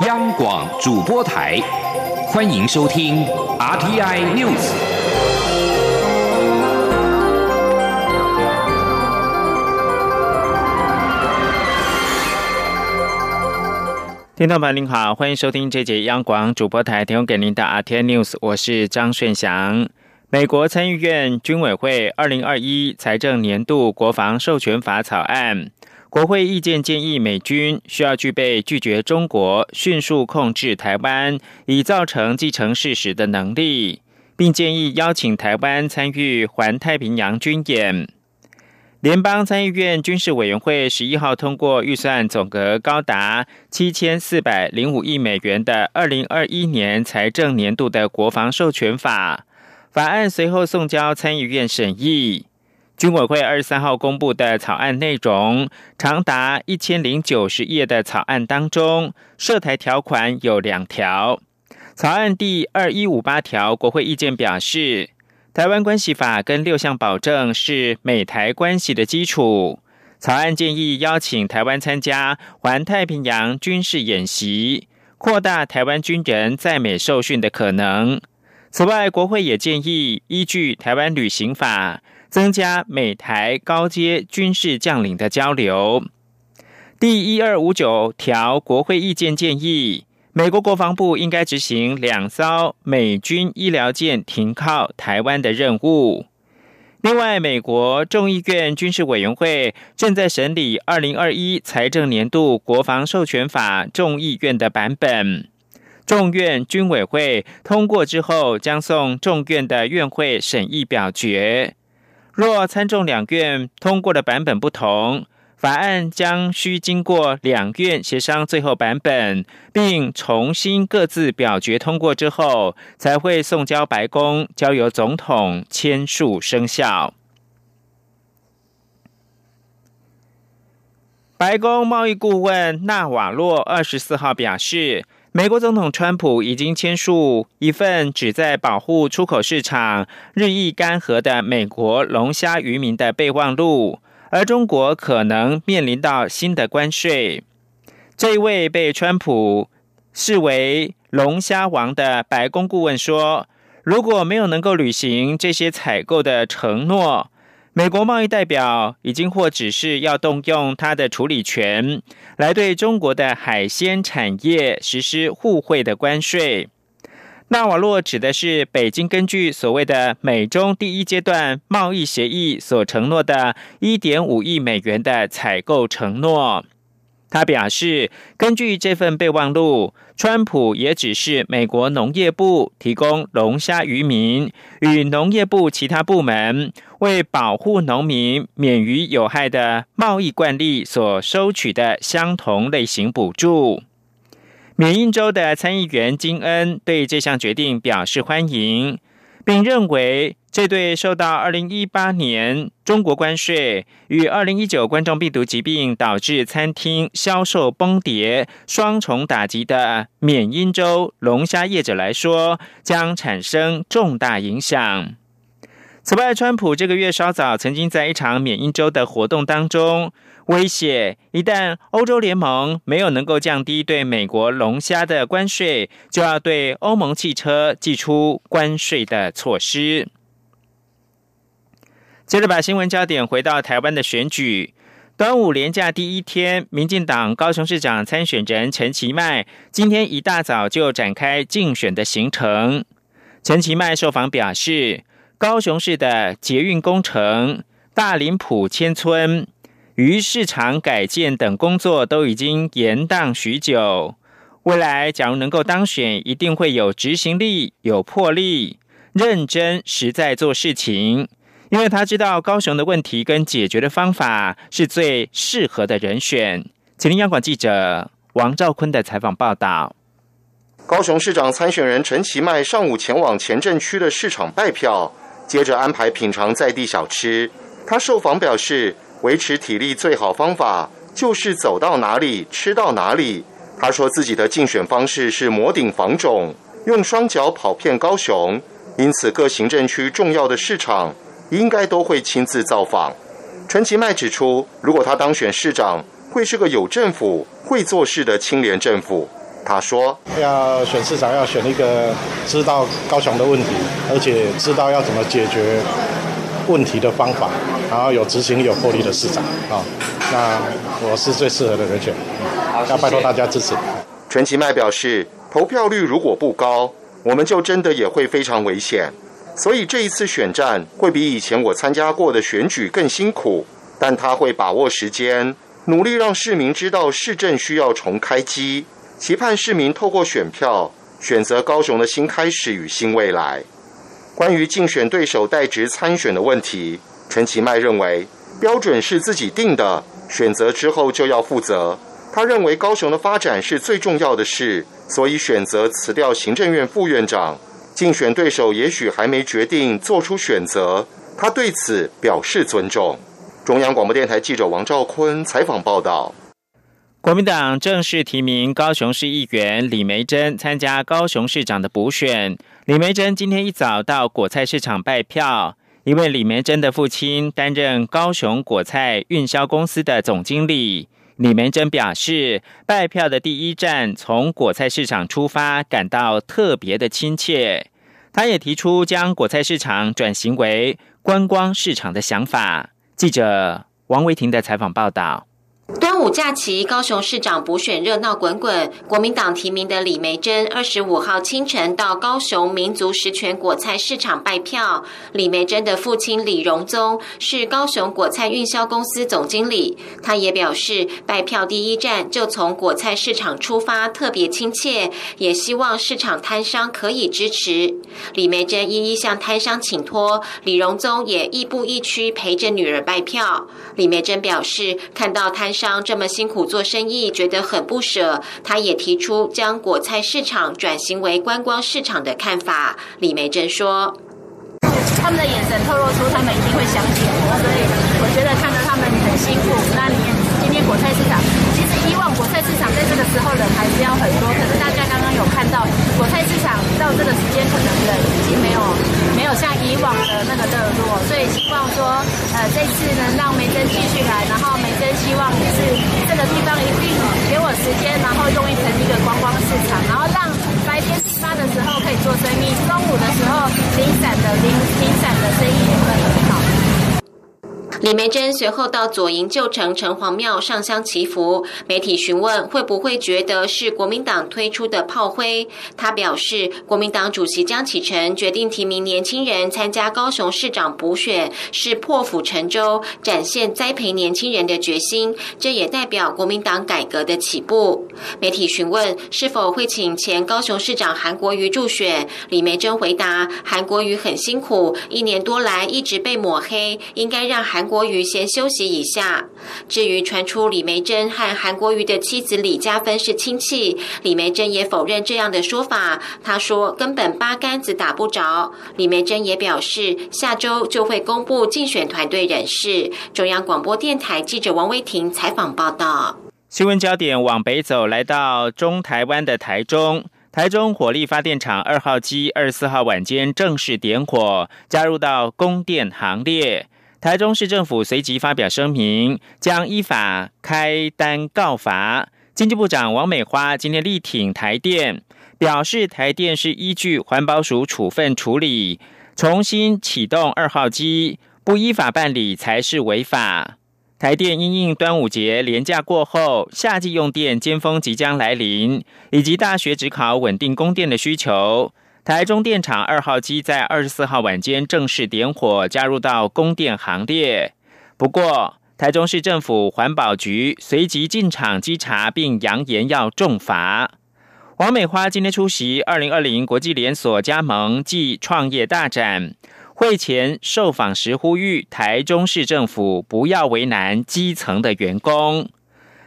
央广主播台，欢迎收听 RTI News。听众朋友您好，欢迎收听这节央广主播台提供给您的 RTI News，我是张顺祥。美国参议院军委会二零二一财政年度国防授权法草案。国会意见建议，美军需要具备拒绝中国迅速控制台湾，以造成既成事实的能力，并建议邀请台湾参与环太平洋军演。联邦参议院军事委员会十一号通过预算总额高达七千四百零五亿美元的二零二一年财政年度的国防授权法，法案随后送交参议院审议。军委会二十三号公布的草案内容，长达一千零九十页的草案当中，涉台条款有两条。草案第二一五八条，国会意见表示，台湾关系法跟六项保证是美台关系的基础。草案建议邀请台湾参加环太平洋军事演习，扩大台湾军人在美受训的可能。此外，国会也建议依据台湾旅行法。增加美台高阶军事将领的交流。第一二五九条国会意见建议，美国国防部应该执行两艘美军医疗舰停靠台湾的任务。另外，美国众议院军事委员会正在审理二零二一财政年度国防授权法众议院的版本，众院军委会通过之后，将送众院的院会审议表决。若参众两院通过的版本不同，法案将需经过两院协商最后版本，并重新各自表决通过之后，才会送交白宫，交由总统签署生效。白宫贸易顾问纳瓦洛二十四号表示。美国总统川普已经签署一份旨在保护出口市场日益干涸的美国龙虾渔民的备忘录，而中国可能面临到新的关税。这一位被川普视为“龙虾王”的白宫顾问说：“如果没有能够履行这些采购的承诺。”美国贸易代表已经或指示要动用他的处理权，来对中国的海鲜产业实施互惠的关税。纳瓦洛指的是北京根据所谓的美中第一阶段贸易协议所承诺的1.5亿美元的采购承诺。他表示，根据这份备忘录，川普也只是美国农业部提供龙虾渔民与农业部其他部门为保护农民免于有害的贸易惯例所收取的相同类型补助。缅因州的参议员金恩对这项决定表示欢迎，并认为。这对受到二零一八年中国关税与二零一九冠状病毒疾病导致餐厅销售崩跌双重打击的缅因州龙虾业者来说，将产生重大影响。此外，川普这个月稍早曾经在一场缅因州的活动当中威胁，一旦欧洲联盟没有能够降低对美国龙虾的关税，就要对欧盟汽车寄出关税的措施。接着把新闻焦点回到台湾的选举，端午连假第一天，民进党高雄市长参选人陈其迈今天一大早就展开竞选的行程。陈其迈受访表示，高雄市的捷运工程、大林埔迁村、鱼市场改建等工作都已经延宕许久，未来假如能够当选，一定会有执行力、有魄力、认真实在做事情。因为他知道高雄的问题跟解决的方法是最适合的人选。请听央广记者王兆坤的采访报道。高雄市长参选人陈其迈上午前往前镇区的市场拜票，接着安排品尝在地小吃。他受访表示，维持体力最好方法就是走到哪里吃到哪里。他说自己的竞选方式是摩顶防肿，用双脚跑遍高雄，因此各行政区重要的市场。应该都会亲自造访。陈其迈指出，如果他当选市长，会是个有政府、会做事的清廉政府。他说：“要选市长，要选一个知道高雄的问题，而且知道要怎么解决问题的方法，然后有执行有魄力的市长啊。那我是最适合的人选，要拜托大家支持。”陈其迈表示，投票率如果不高，我们就真的也会非常危险。所以这一次选战会比以前我参加过的选举更辛苦，但他会把握时间，努力让市民知道市政需要重开机。期盼市民透过选票选择高雄的新开始与新未来。关于竞选对手代职参选的问题，陈其迈认为标准是自己定的，选择之后就要负责。他认为高雄的发展是最重要的事，所以选择辞掉行政院副院长。竞选对手也许还没决定做出选择，他对此表示尊重。中央广播电台记者王兆坤采访报道。国民党正式提名高雄市议员李梅珍参加高雄市长的补选。李梅珍今天一早到果菜市场拜票，因为李梅珍的父亲担任高雄果菜运销公司的总经理。李梅珍表示，拜票的第一站从果菜市场出发，感到特别的亲切。他也提出将果菜市场转型为观光市场的想法。记者王维婷的采访报道。端午假期，高雄市长补选热闹滚滚。国民党提名的李梅珍，二十五号清晨到高雄民族实权果菜市场拜票。李梅珍的父亲李荣宗是高雄果菜运销公司总经理，他也表示，拜票第一站就从果菜市场出发，特别亲切，也希望市场摊商可以支持。李梅珍一一向摊商请托，李荣宗也亦步亦趋陪着女儿拜票。李梅珍表示，看到摊。商这么辛苦做生意，觉得很不舍。他也提出将果菜市场转型为观光市场的看法。李梅珍说：“他们的眼神透露出他们一定会相信我，所以我觉得看到他们很辛苦。那你今天果菜市场，其实以往果菜市场在这个时候人还是要很多，可是大家刚刚有看到果菜市场到这个时间可能人已经没有没有像以往的那个热络，所以希望说，呃，这次能让梅珍继续来，然后梅希望。”这个地方一定李梅珍随后到左营旧城城隍庙上香祈福。媒体询问会不会觉得是国民党推出的炮灰，他表示，国民党主席江启臣决定提名年轻人参加高雄市长补选，是破釜沉舟，展现栽培年轻人的决心。这也代表国民党改革的起步。媒体询问是否会请前高雄市长韩国瑜助选，李梅珍回答：韩国瑜很辛苦，一年多来一直被抹黑，应该让韩。国国瑜先休息一下。至于传出李梅珍和韩国瑜的妻子李嘉芬是亲戚，李梅珍也否认这样的说法。他说根本八竿子打不着。李梅珍也表示，下周就会公布竞选团队人士。中央广播电台记者王威婷采访报道。新闻焦点往北走，来到中台湾的台中，台中火力发电厂二号机二十四号晚间正式点火，加入到供电行列。台中市政府随即发表声明，将依法开单告罚。经济部长王美花今天力挺台电，表示台电是依据环保署处分处理，重新启动二号机，不依法办理才是违法。台电因应端午节连假过后，夏季用电尖峰即将来临，以及大学只考稳定供电的需求。台中电厂二号机在二十四号晚间正式点火，加入到供电行列。不过，台中市政府环保局随即进场稽查，并扬言要重罚。王美花今天出席二零二零国际连锁加盟暨创业大展会前受访时，呼吁台中市政府不要为难基层的员工。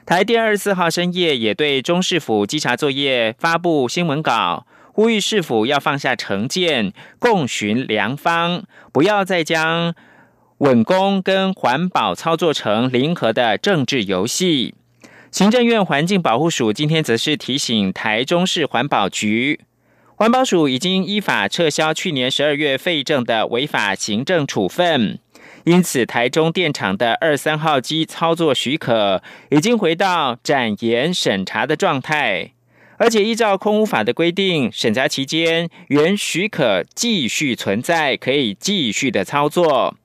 台电二十四号深夜也对中市府稽查作业发布新闻稿。呼吁市府要放下成见，共寻良方，不要再将稳工跟环保操作成零和的政治游戏。行政院环境保护署今天则是提醒台中市环保局，环保署已经依法撤销去年十二月废证的违法行政处分，因此台中电厂的二三号机操作许可已经回到展延审查的状态。而且依照空污法的规定，审查期间原许可继续存在，可以继续的操作。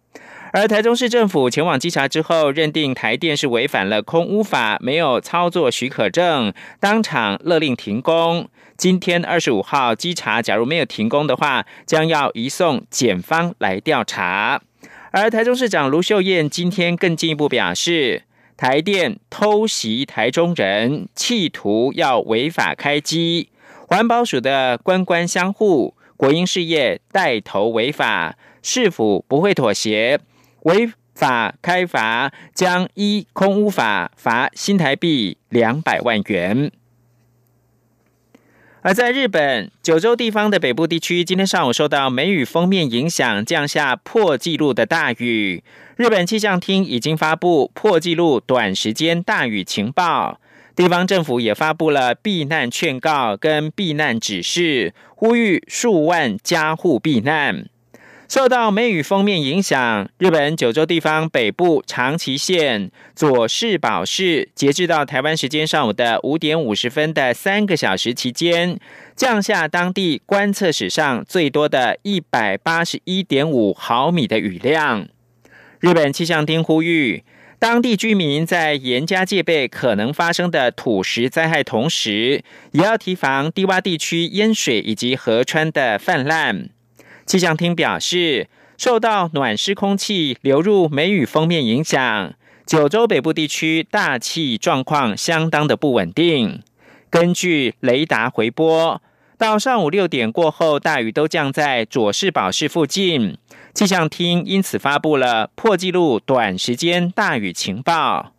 而台中市政府前往稽查之后，认定台电是违反了空污法，没有操作许可证，当场勒令停工。今天二十五号稽查，假如没有停工的话，将要移送检方来调查。而台中市长卢秀燕今天更进一步表示，台电偷袭台中人，企图要违法开机，环保署的官官相护，国营事业带头违法，市府不会妥协。违法开罚将依空屋法罚新台币两百万元。而在日本九州地方的北部地区，今天上午受到梅雨封面影响，降下破纪录的大雨。日本气象厅已经发布破纪录短时间大雨情报，地方政府也发布了避难劝告跟避难指示，呼吁数万家户避难。受到梅雨封面影响，日本九州地方北部长崎县佐世保市，截至到台湾时间上午的五点五十分的三个小时期间，降下当地观测史上最多的一百八十一点五毫米的雨量。日本气象厅呼吁当地居民在严加戒备可能发生的土石灾害同时，也要提防低洼地区淹水以及河川的泛滥。气象厅表示，受到暖湿空气流入梅雨封面影响，九州北部地区大气状况相当的不稳定。根据雷达回波，到上午六点过后，大雨都降在佐世保市附近。气象厅因此发布了破纪录短时间大雨情报。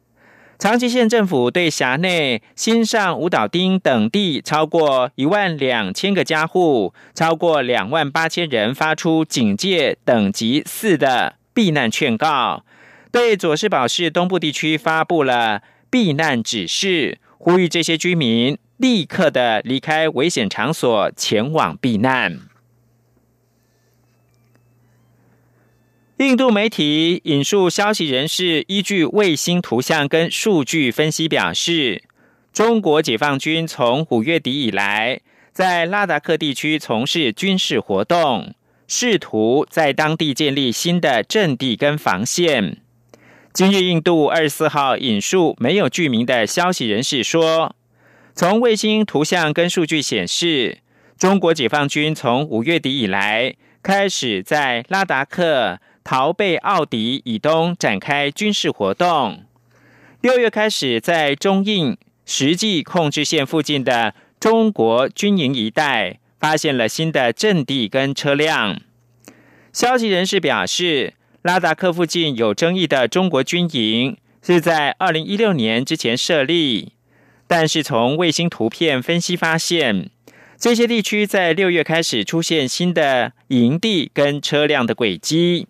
长崎县政府对辖内新上五岛町等地超过一万两千个家户，超过两万八千人发出警戒等级四的避难劝告，对佐世保市东部地区发布了避难指示，呼吁这些居民立刻的离开危险场所，前往避难。印度媒体引述消息人士，依据卫星图像跟数据分析表示，中国解放军从五月底以来，在拉达克地区从事军事活动，试图在当地建立新的阵地跟防线。今日印度二十四号引述没有具名的消息人士说，从卫星图像跟数据显示，中国解放军从五月底以来开始在拉达克。逃贝奥迪以东展开军事活动。六月开始，在中印实际控制线附近的中国军营一带，发现了新的阵地跟车辆。消息人士表示，拉达克附近有争议的中国军营是在二零一六年之前设立，但是从卫星图片分析发现，这些地区在六月开始出现新的营地跟车辆的轨迹。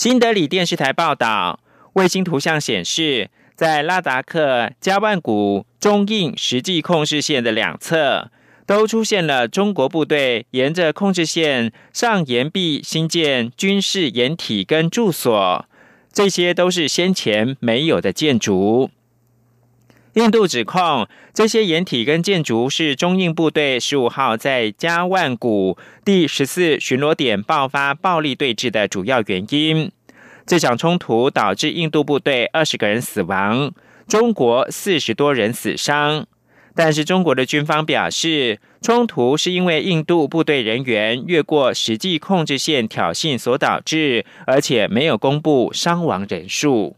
新德里电视台报道，卫星图像显示，在拉达克加万谷中印实际控制线的两侧，都出现了中国部队沿着控制线上岩壁新建军事掩体跟住所，这些都是先前没有的建筑。印度指控这些掩体跟建筑是中印部队十五号在加万谷第十四巡逻点爆发暴力对峙的主要原因。这场冲突导致印度部队二十个人死亡，中国四十多人死伤。但是中国的军方表示，冲突是因为印度部队人员越过实际控制线挑衅所导致，而且没有公布伤亡人数。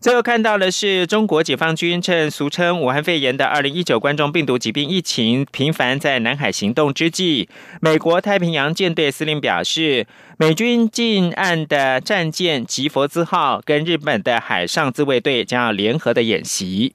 最后看到的是，中国解放军趁俗称武汉肺炎的二零一九冠状病毒疾病疫情频繁在南海行动之际，美国太平洋舰队司令表示，美军近岸的战舰吉佛兹号跟日本的海上自卫队将要联合的演习。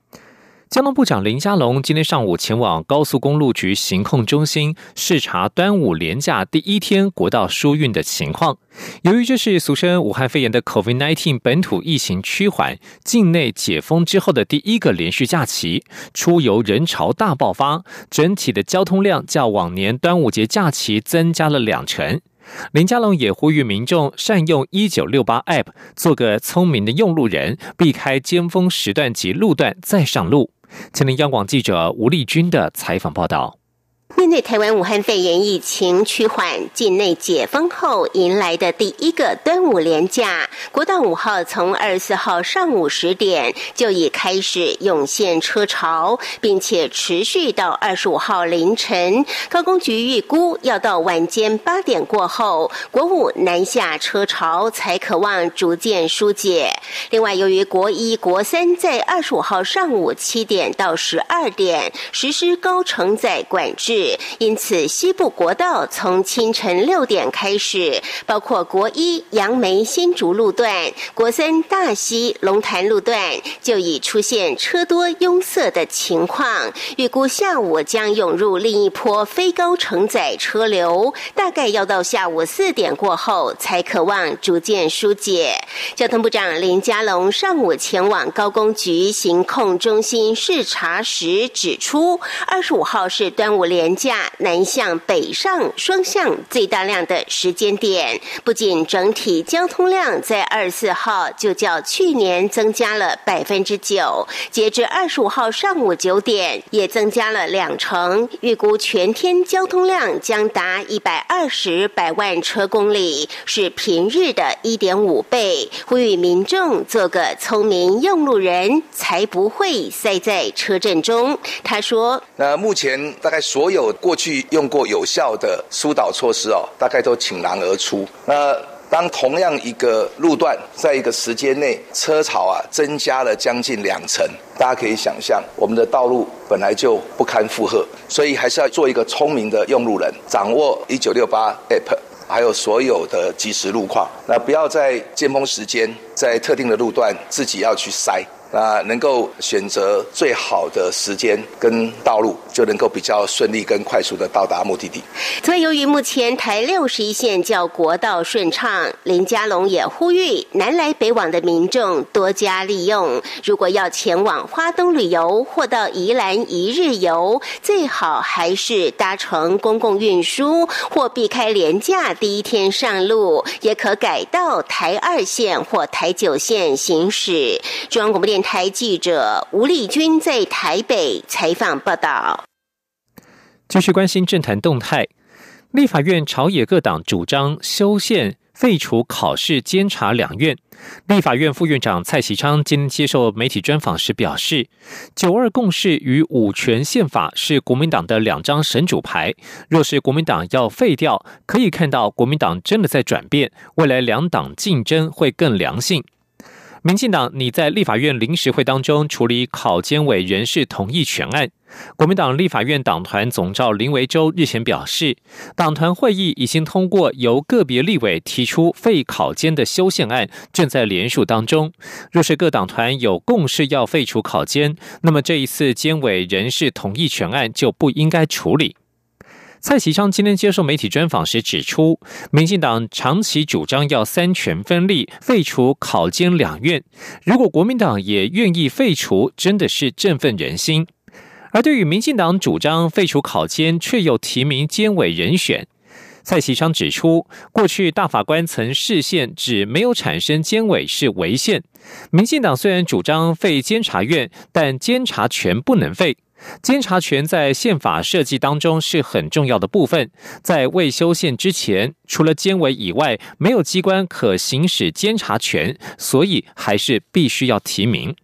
交通部长林佳龙今天上午前往高速公路局行控中心视察端午连假第一天国道疏运的情况。由于这是俗称武汉肺炎的 COVID-19 本土疫情趋缓、境内解封之后的第一个连续假期，出游人潮大爆发，整体的交通量较往年端午节假期增加了两成。林佳龙也呼吁民众善用一九六八 App，做个聪明的用路人，避开尖峰时段及路段再上路。吉林央广记者吴丽君的采访报道。面对台湾武汉肺炎疫情趋缓，境内解封后迎来的第一个端午连假，国道五号从二十四号上午十点就已开始涌现车潮，并且持续到二十五号凌晨。高工局预估，要到晚间八点过后，国五南下车潮才可望逐渐疏解。另外，由于国一、国三在二十五号上午七点到十二点实施高承载管制。因此，西部国道从清晨六点开始，包括国一杨梅新竹路段、国三大溪龙潭路段，就已出现车多拥塞的情况。预估下午将涌入另一波非高承载车流，大概要到下午四点过后才可望逐渐疏解。交通部长林佳龙上午前往高工局行控中心视察时指出，二十五号是端午连。假南向北上双向最大量的时间点，不仅整体交通量在二十四号就较去年增加了百分之九，截至二十五号上午九点也增加了两成，预估全天交通量将达一百二十百万车公里，是平日的一点五倍。呼吁民众做个聪明用路人，才不会塞在车阵中。他说：“那目前大概所有。”有过去用过有效的疏导措施哦，大概都倾囊而出。那当同样一个路段，在一个时间内车潮啊增加了将近两成，大家可以想象，我们的道路本来就不堪负荷，所以还是要做一个聪明的用路人，掌握一九六八 app，还有所有的即时路况。那不要在尖峰时间，在特定的路段自己要去塞。那能够选择最好的时间跟道路，就能够比较顺利跟快速的到达目的地。所以，由于目前台六十一线较国道顺畅，林佳龙也呼吁南来北往的民众多加利用。如果要前往花东旅游或到宜兰一日游，最好还是搭乘公共运输，或避开廉价第一天上路，也可改到台二线或台九线行驶。中央广播电。台记者吴丽君在台北采访报道。继续关心政坛动态，立法院朝野各党主张修宪、废除考试监察两院。立法院副院长蔡其昌今天接受媒体专访时表示，九二共识与五权宪法是国民党的两张神主牌。若是国民党要废掉，可以看到国民党真的在转变，未来两党竞争会更良性。民进党拟在立法院临时会当中处理考监委人事同意权案。国民党立法院党团总召林维洲日前表示，党团会议已经通过由个别立委提出废考监的修宪案，正在联署当中。若是各党团有共识要废除考监，那么这一次监委人事同意权案就不应该处理。蔡其昌今天接受媒体专访时指出，民进党长期主张要三权分立，废除考监两院。如果国民党也愿意废除，真的是振奋人心。而对于民进党主张废除考监，却又提名监委人选，蔡其昌指出，过去大法官曾视线指没有产生监委是违宪。民进党虽然主张废监察院，但监察权不能废。监察权在宪法设计当中是很重要的部分，在未修宪之前，除了监委以外，没有机关可行使监察权，所以还是必须要提名。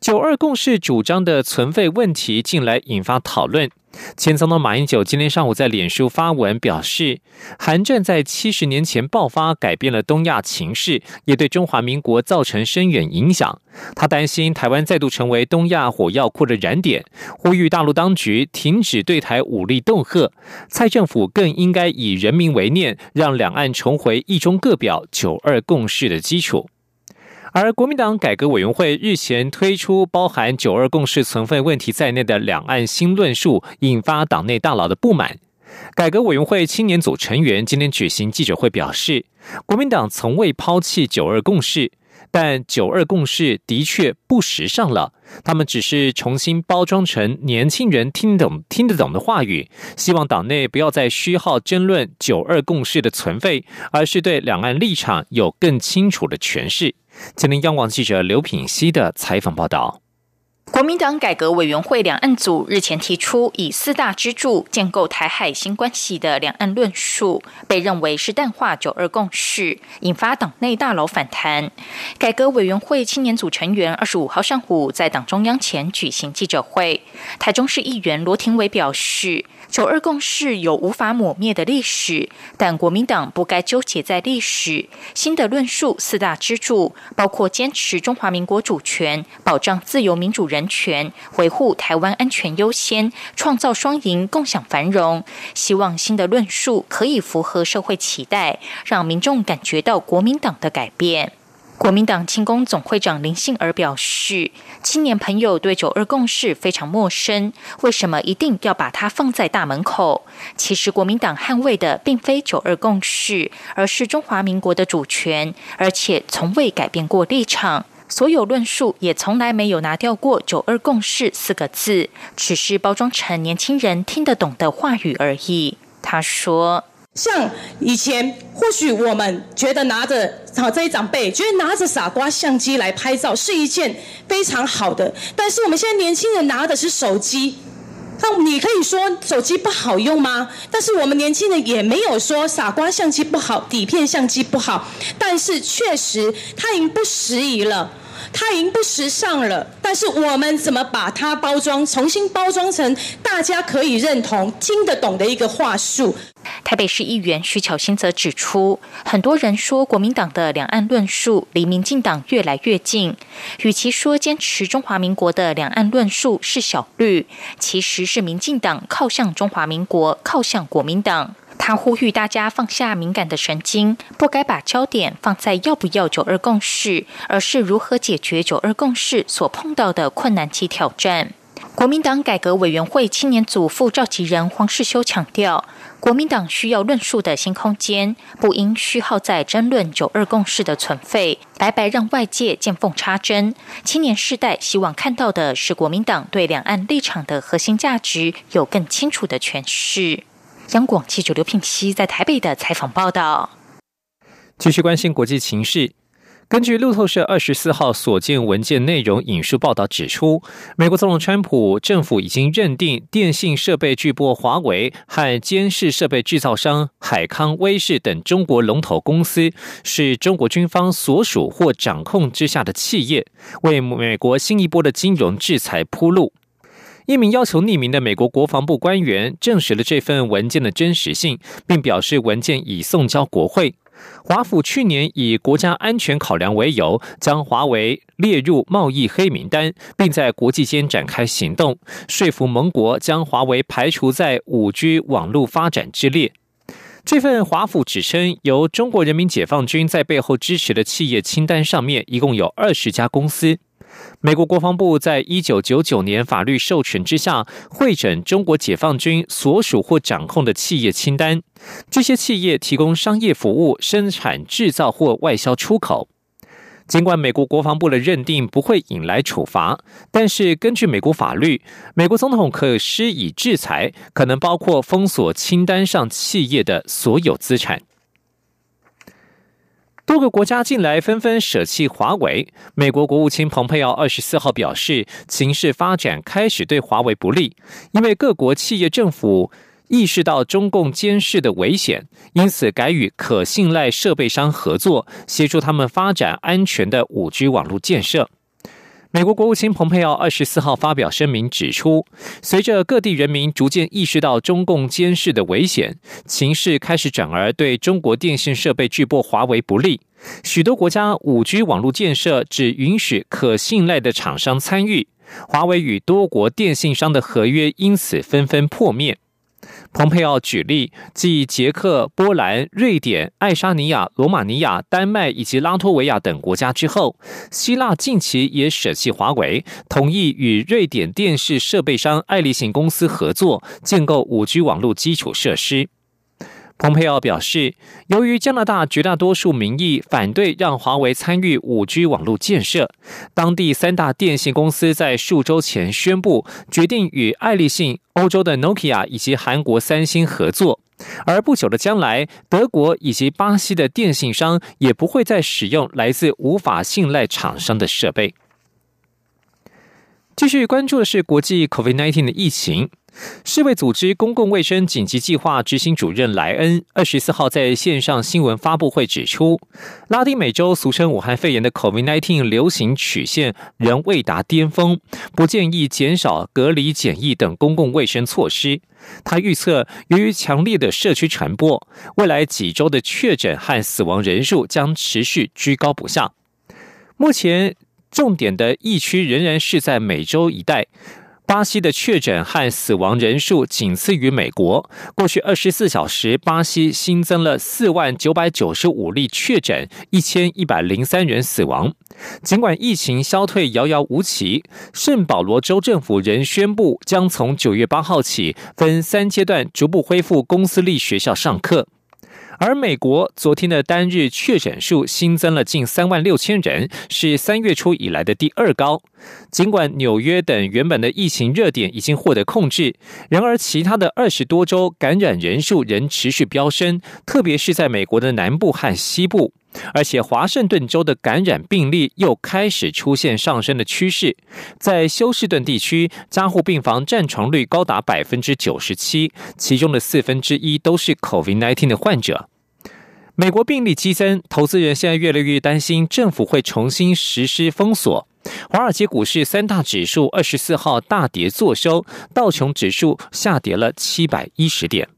九二共识主张的存废问题近来引发讨论。前总统马英九今天上午在脸书发文表示，韩战在七十年前爆发，改变了东亚情势，也对中华民国造成深远影响。他担心台湾再度成为东亚火药库的燃点，呼吁大陆当局停止对台武力恫吓。蔡政府更应该以人民为念，让两岸重回一中各表、九二共识的基础。而国民党改革委员会日前推出包含“九二共识”存废问题在内的两岸新论述，引发党内大佬的不满。改革委员会青年组成员今天举行记者会，表示国民党从未抛弃“九二共识”。但九二共识的确不时尚了，他们只是重新包装成年轻人听懂、听得懂的话语。希望党内不要再虚耗争论九二共识的存废，而是对两岸立场有更清楚的诠释。今天央广记者刘品希的采访报道。国民党改革委员会两岸组日前提出以四大支柱建构台海新关系的两岸论述，被认为是淡化九二共识，引发党内大佬反弹。改革委员会青年组成员二十五号上午在党中央前举行记者会，台中市议员罗廷伟表示。九二共识有无法抹灭的历史，但国民党不该纠结在历史。新的论述四大支柱，包括坚持中华民国主权、保障自由民主人权、维护台湾安全优先、创造双赢、共享繁荣。希望新的论述可以符合社会期待，让民众感觉到国民党的改变。国民党庆功总会长林信儿表示，青年朋友对九二共识非常陌生，为什么一定要把它放在大门口？其实国民党捍卫的并非九二共识，而是中华民国的主权，而且从未改变过立场。所有论述也从来没有拿掉过九二共识四个字，只是包装成年轻人听得懂的话语而已。他说。像以前，或许我们觉得拿着好这一长辈觉得拿着傻瓜相机来拍照是一件非常好的，但是我们现在年轻人拿的是手机，那你可以说手机不好用吗？但是我们年轻人也没有说傻瓜相机不好，底片相机不好，但是确实它已经不适宜了。它已经不时尚了，但是我们怎么把它包装，重新包装成大家可以认同、听得懂的一个话术？台北市议员徐巧芯则指出，很多人说国民党的两岸论述离民进党越来越近，与其说坚持中华民国的两岸论述是小绿，其实是民进党靠向中华民国，靠向国民党。他呼吁大家放下敏感的神经，不该把焦点放在要不要九二共识，而是如何解决九二共识所碰到的困难及挑战。国民党改革委员会青年组副召集人黄世修强调，国民党需要论述的新空间，不应虚耗在争论九二共识的存废，白白让外界见缝插针。青年世代希望看到的是，国民党对两岸立场的核心价值有更清楚的诠释。央广记者刘聘熙在台北的采访报道。继续关心国际情势。根据路透社二十四号所见文件内容引述报道指出，美国总统川普政府已经认定电信设备巨擘华为和监视设备制造商海康威视等中国龙头公司是中国军方所属或掌控之下的企业，为美国新一波的金融制裁铺路。一名要求匿名的美国国防部官员证实了这份文件的真实性，并表示文件已送交国会。华府去年以国家安全考量为由，将华为列入贸易黑名单，并在国际间展开行动，说服盟国将华为排除在五 G 网络发展之列。这份华府指称，由中国人民解放军在背后支持的企业清单上面，一共有二十家公司。美国国防部在一九九九年法律授权之下，会诊中国解放军所属或掌控的企业清单。这些企业提供商业服务、生产制造或外销出口。尽管美国国防部的认定不会引来处罚，但是根据美国法律，美国总统可施以制裁，可能包括封锁清单上企业的所有资产。多个国家近来纷纷舍弃华为。美国国务卿蓬佩奥二十四号表示，形势发展开始对华为不利，因为各国企业政府意识到中共监视的危险，因此改与可信赖设备商合作，协助他们发展安全的五 G 网络建设。美国国务卿蓬佩奥二十四号发表声明指出，随着各地人民逐渐意识到中共监视的危险，情势开始转而对中国电信设备巨擘华为不利。许多国家五 G 网络建设只允许可信赖的厂商参与，华为与多国电信商的合约因此纷纷破灭。蓬佩奥举例，继捷克、波兰、瑞典、爱沙尼亚、罗马尼亚、丹麦以及拉脱维亚等国家之后，希腊近期也舍弃华为，同意与瑞典电视设备商爱立信公司合作，建构五 G 网络基础设施。蓬佩奥表示，由于加拿大绝大多数民意反对让华为参与五 G 网络建设，当地三大电信公司在数周前宣布决定与爱立信、欧洲的 Nokia 以及韩国三星合作，而不久的将来，德国以及巴西的电信商也不会再使用来自无法信赖厂商的设备。继续关注的是国际 COVID-19 的疫情。世卫组织公共卫生紧急计划执行主任莱恩二十四号在线上新闻发布会指出，拉丁美洲俗称武汉肺炎的 COVID-19 流行曲线仍未达巅峰，不建议减少隔离检疫等公共卫生措施。他预测，由于强烈的社区传播，未来几周的确诊和死亡人数将持续居高不下。目前，重点的疫区仍然是在美洲一带。巴西的确诊和死亡人数仅次于美国。过去二十四小时，巴西新增了四万九百九十五例确诊，一千一百零三人死亡。尽管疫情消退遥遥无期，圣保罗州政府仍宣布将从九月八号起分三阶段逐步恢复公私立学校上课。而美国昨天的单日确诊数新增了近三万六千人，是三月初以来的第二高。尽管纽约等原本的疫情热点已经获得控制，然而其他的二十多州感染人数仍持续飙升，特别是在美国的南部和西部。而且华盛顿州的感染病例又开始出现上升的趋势，在休斯顿地区，加护病房占床率高达百分之九十七，其中的四分之一都是 COVID-19 的患者。美国病例激增，投资人现在越来越担心政府会重新实施封锁。华尔街股市三大指数二十四号大跌作收，道琼指数下跌了七百一十点。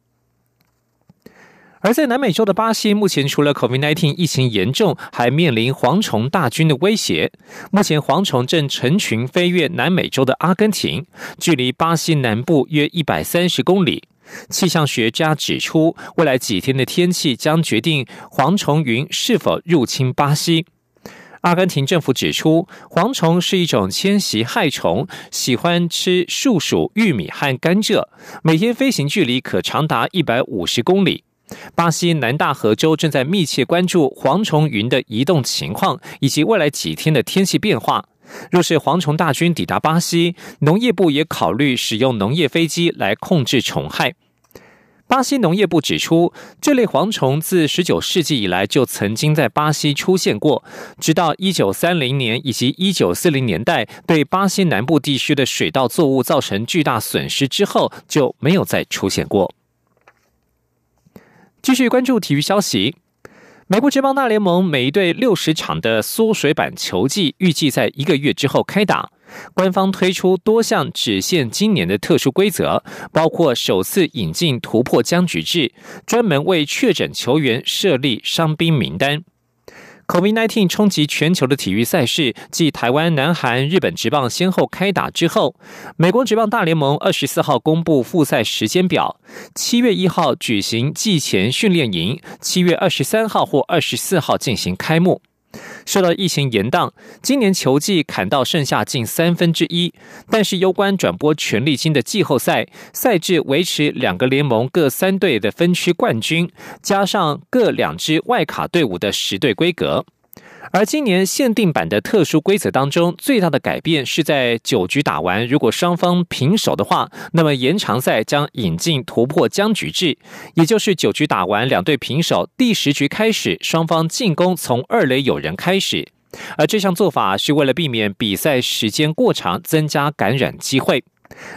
而在南美洲的巴西，目前除了 COVID-19 疫情严重，还面临蝗虫大军的威胁。目前蝗虫正成群飞越南美洲的阿根廷，距离巴西南部约一百三十公里。气象学家指出，未来几天的天气将决定蝗虫云是否入侵巴西。阿根廷政府指出，蝗虫是一种迁徙害虫，喜欢吃树薯、玉米和甘蔗，每天飞行距离可长达一百五十公里。巴西南大河州正在密切关注蝗虫云的移动情况以及未来几天的天气变化。若是蝗虫大军抵达巴西，农业部也考虑使用农业飞机来控制虫害。巴西农业部指出，这类蝗虫自19世纪以来就曾经在巴西出现过，直到1930年以及1940年代对巴西南部地区的水稻作物造成巨大损失之后，就没有再出现过。继续关注体育消息，美国职棒大联盟每一队六十场的缩水版球季预计在一个月之后开打。官方推出多项只限今年的特殊规则，包括首次引进突破僵局制，专门为确诊球员设立伤兵名单。COVID-19 冲击全球的体育赛事，继台湾、南韩、日本职棒先后开打之后，美国职棒大联盟二十四号公布复赛时间表：七月一号举行季前训练营，七月二十三号或二十四号进行开幕。受到疫情延宕，今年球季砍到剩下近三分之一。但是，攸关转播权利金的季后赛赛制维持两个联盟各三队的分区冠军，加上各两支外卡队伍的十队规格。而今年限定版的特殊规则当中，最大的改变是在九局打完，如果双方平手的话，那么延长赛将引进突破僵局制，也就是九局打完两队平手，第十局开始双方进攻从二垒有人开始。而这项做法是为了避免比赛时间过长，增加感染机会。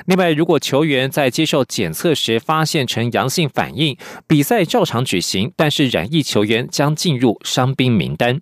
另外，如果球员在接受检测时发现呈阳性反应，比赛照常举行，但是染疫球员将进入伤兵名单。